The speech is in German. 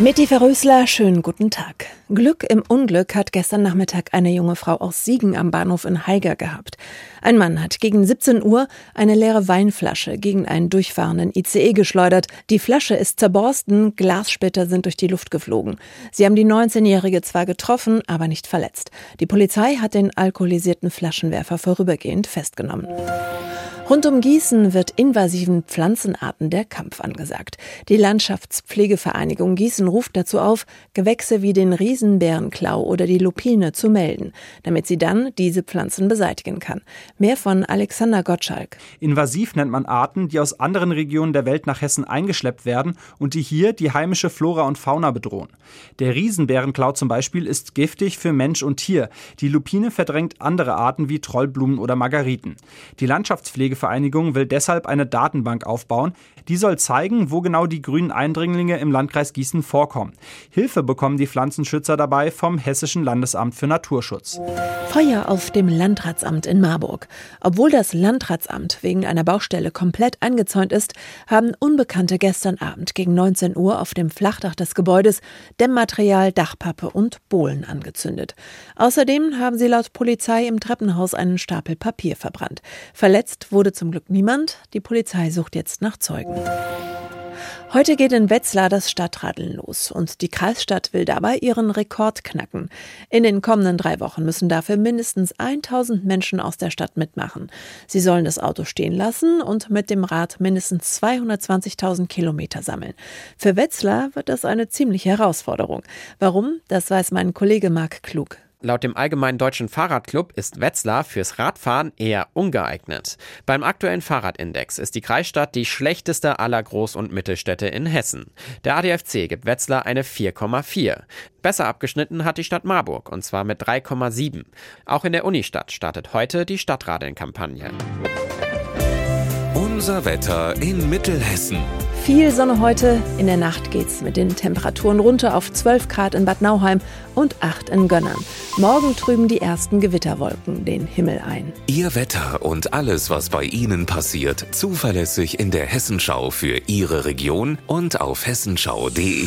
Mitti Verrösler, schönen guten Tag. Glück im Unglück hat gestern Nachmittag eine junge Frau aus Siegen am Bahnhof in Haiger gehabt. Ein Mann hat gegen 17 Uhr eine leere Weinflasche gegen einen durchfahrenden ICE geschleudert. Die Flasche ist zerborsten, Glassplitter sind durch die Luft geflogen. Sie haben die 19-Jährige zwar getroffen, aber nicht verletzt. Die Polizei hat den alkoholisierten Flaschenwerfer vorübergehend festgenommen. Rund um Gießen wird invasiven Pflanzenarten der Kampf angesagt. Die Landschaftspflegevereinigung Gießen ruft dazu auf, Gewächse wie den Riesenbärenklau oder die Lupine zu melden, damit sie dann diese Pflanzen beseitigen kann. Mehr von Alexander Gottschalk. Invasiv nennt man Arten, die aus anderen Regionen der Welt nach Hessen eingeschleppt werden und die hier die heimische Flora und Fauna bedrohen. Der Riesenbärenklau zum Beispiel ist giftig für Mensch und Tier. Die Lupine verdrängt andere Arten wie Trollblumen oder Margariten. Die Landschaftspflege Vereinigung will deshalb eine Datenbank aufbauen. Die soll zeigen, wo genau die grünen Eindringlinge im Landkreis Gießen vorkommen. Hilfe bekommen die Pflanzenschützer dabei vom Hessischen Landesamt für Naturschutz. Feuer auf dem Landratsamt in Marburg. Obwohl das Landratsamt wegen einer Baustelle komplett eingezäunt ist, haben Unbekannte gestern Abend gegen 19 Uhr auf dem Flachdach des Gebäudes Dämmmaterial, Dachpappe und Bohlen angezündet. Außerdem haben sie laut Polizei im Treppenhaus einen Stapel Papier verbrannt. Verletzt wurde zum Glück niemand. Die Polizei sucht jetzt nach Zeugen. Heute geht in Wetzlar das Stadtradeln los und die Kreisstadt will dabei ihren Rekord knacken. In den kommenden drei Wochen müssen dafür mindestens 1000 Menschen aus der Stadt mitmachen. Sie sollen das Auto stehen lassen und mit dem Rad mindestens 220.000 Kilometer sammeln. Für Wetzlar wird das eine ziemliche Herausforderung. Warum? Das weiß mein Kollege Marc Klug. Laut dem Allgemeinen Deutschen Fahrradclub ist Wetzlar fürs Radfahren eher ungeeignet. Beim aktuellen Fahrradindex ist die Kreisstadt die schlechteste aller Groß- und Mittelstädte in Hessen. Der ADFC gibt Wetzlar eine 4,4. Besser abgeschnitten hat die Stadt Marburg und zwar mit 3,7. Auch in der Unistadt startet heute die Stadtradeln-Kampagne. Unser Wetter in Mittelhessen. Viel Sonne heute. In der Nacht geht's mit den Temperaturen runter auf 12 Grad in Bad Nauheim und 8 in Gönnern. Morgen trüben die ersten Gewitterwolken den Himmel ein. Ihr Wetter und alles, was bei Ihnen passiert, zuverlässig in der Hessenschau für Ihre Region und auf hessenschau.de.